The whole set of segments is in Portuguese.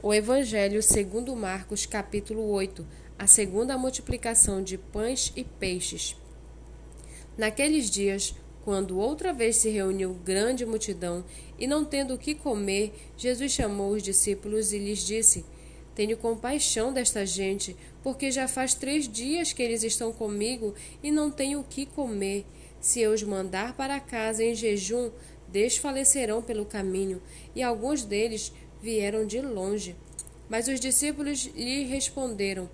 O Evangelho segundo Marcos, capítulo 8, a segunda multiplicação de pães e peixes. Naqueles dias, quando outra vez se reuniu grande multidão, e não tendo o que comer, Jesus chamou os discípulos e lhes disse: Tenho compaixão desta gente, porque já faz três dias que eles estão comigo e não tenho o que comer. Se eu os mandar para casa em jejum, desfalecerão pelo caminho, e alguns deles vieram de longe. Mas os discípulos lhe responderam: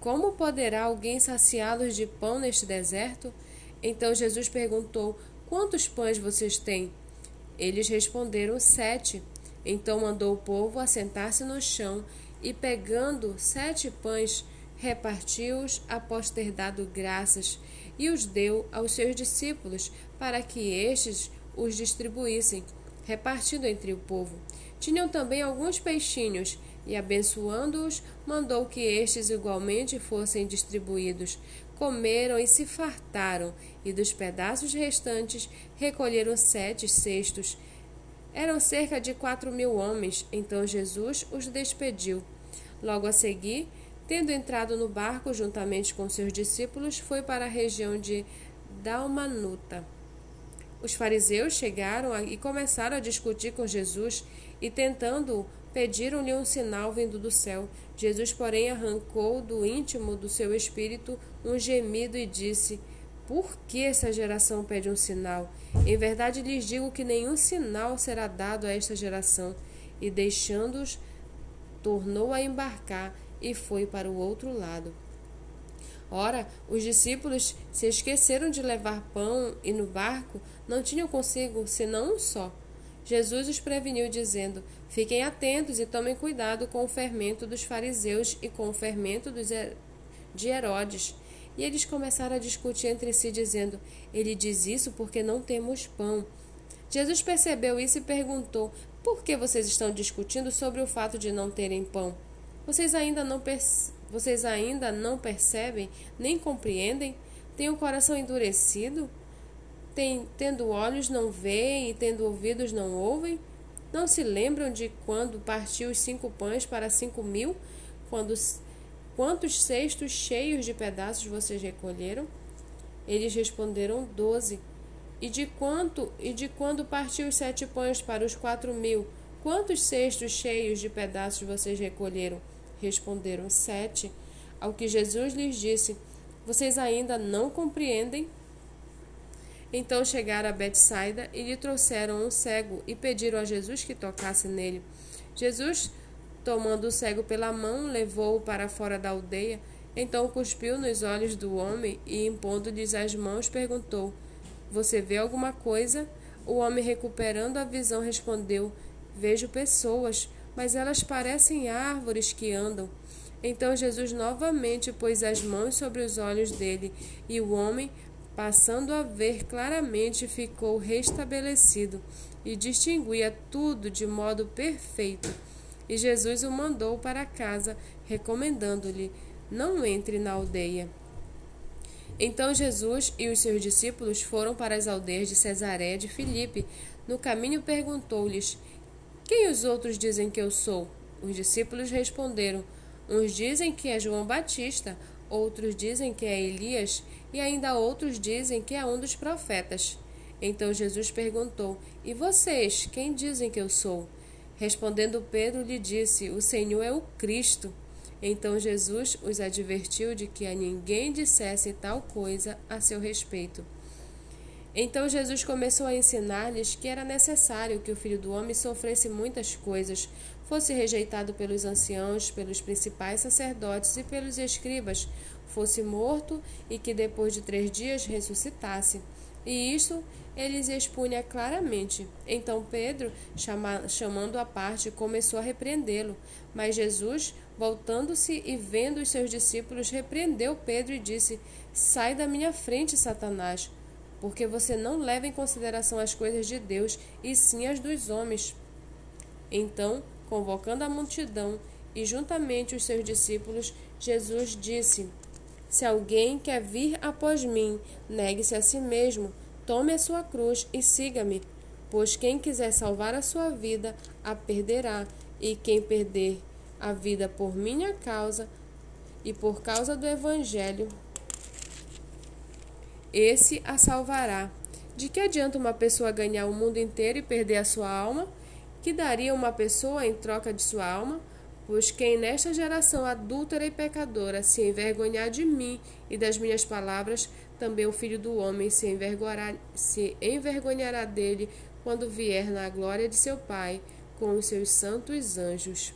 Como poderá alguém saciá-los de pão neste deserto? Então Jesus perguntou: Quantos pães vocês têm? Eles responderam: Sete. Então mandou o povo assentar-se no chão e, pegando sete pães, repartiu-os após ter dado graças e os deu aos seus discípulos para que estes os distribuíssem, repartindo entre o povo. Tinham também alguns peixinhos, e abençoando-os, mandou que estes igualmente fossem distribuídos. Comeram e se fartaram, e dos pedaços restantes recolheram sete cestos. Eram cerca de quatro mil homens. Então Jesus os despediu. Logo a seguir, tendo entrado no barco juntamente com seus discípulos, foi para a região de Dalmanuta. Os fariseus chegaram e começaram a discutir com Jesus e, tentando, pediram-lhe um sinal vindo do céu. Jesus, porém, arrancou do íntimo do seu espírito um gemido e disse: Por que essa geração pede um sinal? Em verdade lhes digo que nenhum sinal será dado a esta geração. E deixando-os, tornou a embarcar e foi para o outro lado. Ora, os discípulos se esqueceram de levar pão e no barco não tinham consigo senão um só. Jesus os preveniu, dizendo: Fiquem atentos e tomem cuidado com o fermento dos fariseus e com o fermento dos de Herodes. E eles começaram a discutir entre si, dizendo: Ele diz isso porque não temos pão. Jesus percebeu isso e perguntou: Por que vocês estão discutindo sobre o fato de não terem pão? Vocês ainda não percebem vocês ainda não percebem nem compreendem? Têm o coração endurecido? Tem, tendo olhos não veem e tendo ouvidos não ouvem? Não se lembram de quando partiu os cinco pães para cinco mil? Quando, quantos cestos cheios de pedaços vocês recolheram? Eles responderam doze. E de quanto e de quando partiu os sete pães para os quatro mil? Quantos cestos cheios de pedaços vocês recolheram? Responderam sete. Ao que Jesus lhes disse: Vocês ainda não compreendem? Então chegaram a Betsaida e lhe trouxeram um cego e pediram a Jesus que tocasse nele. Jesus, tomando o cego pela mão, levou-o para fora da aldeia. Então cuspiu nos olhos do homem e, impondo-lhes as mãos, perguntou: Você vê alguma coisa? O homem, recuperando a visão, respondeu: Vejo pessoas mas elas parecem árvores que andam. Então Jesus novamente pôs as mãos sobre os olhos dele, e o homem, passando a ver claramente, ficou restabelecido e distinguia tudo de modo perfeito. E Jesus o mandou para casa, recomendando-lhe: Não entre na aldeia. Então Jesus e os seus discípulos foram para as aldeias de Cesareia de Filipe. No caminho perguntou-lhes: quem os outros dizem que eu sou? Os discípulos responderam: Uns dizem que é João Batista, outros dizem que é Elias, e ainda outros dizem que é um dos profetas. Então Jesus perguntou: E vocês, quem dizem que eu sou? Respondendo Pedro, lhe disse: O Senhor é o Cristo. Então Jesus os advertiu de que a ninguém dissesse tal coisa a seu respeito. Então Jesus começou a ensinar-lhes que era necessário que o filho do homem sofresse muitas coisas, fosse rejeitado pelos anciãos, pelos principais sacerdotes e pelos escribas, fosse morto e que depois de três dias ressuscitasse. E isto eles expunha claramente. Então Pedro, chama, chamando a parte, começou a repreendê-lo. Mas Jesus, voltando-se e vendo os seus discípulos, repreendeu Pedro e disse: Sai da minha frente, Satanás porque você não leva em consideração as coisas de Deus, e sim as dos homens. Então, convocando a multidão e juntamente os seus discípulos, Jesus disse: Se alguém quer vir após mim, negue-se a si mesmo, tome a sua cruz e siga-me. Pois quem quiser salvar a sua vida, a perderá, E quem perder a vida por minha causa e por causa do Evangelho, esse a salvará. De que adianta uma pessoa ganhar o mundo inteiro e perder a sua alma? Que daria uma pessoa em troca de sua alma? Pois quem nesta geração adúltera e pecadora se envergonhar de mim e das minhas palavras, também o filho do homem se envergonhará, se envergonhará dele quando vier na glória de seu Pai com os seus santos anjos.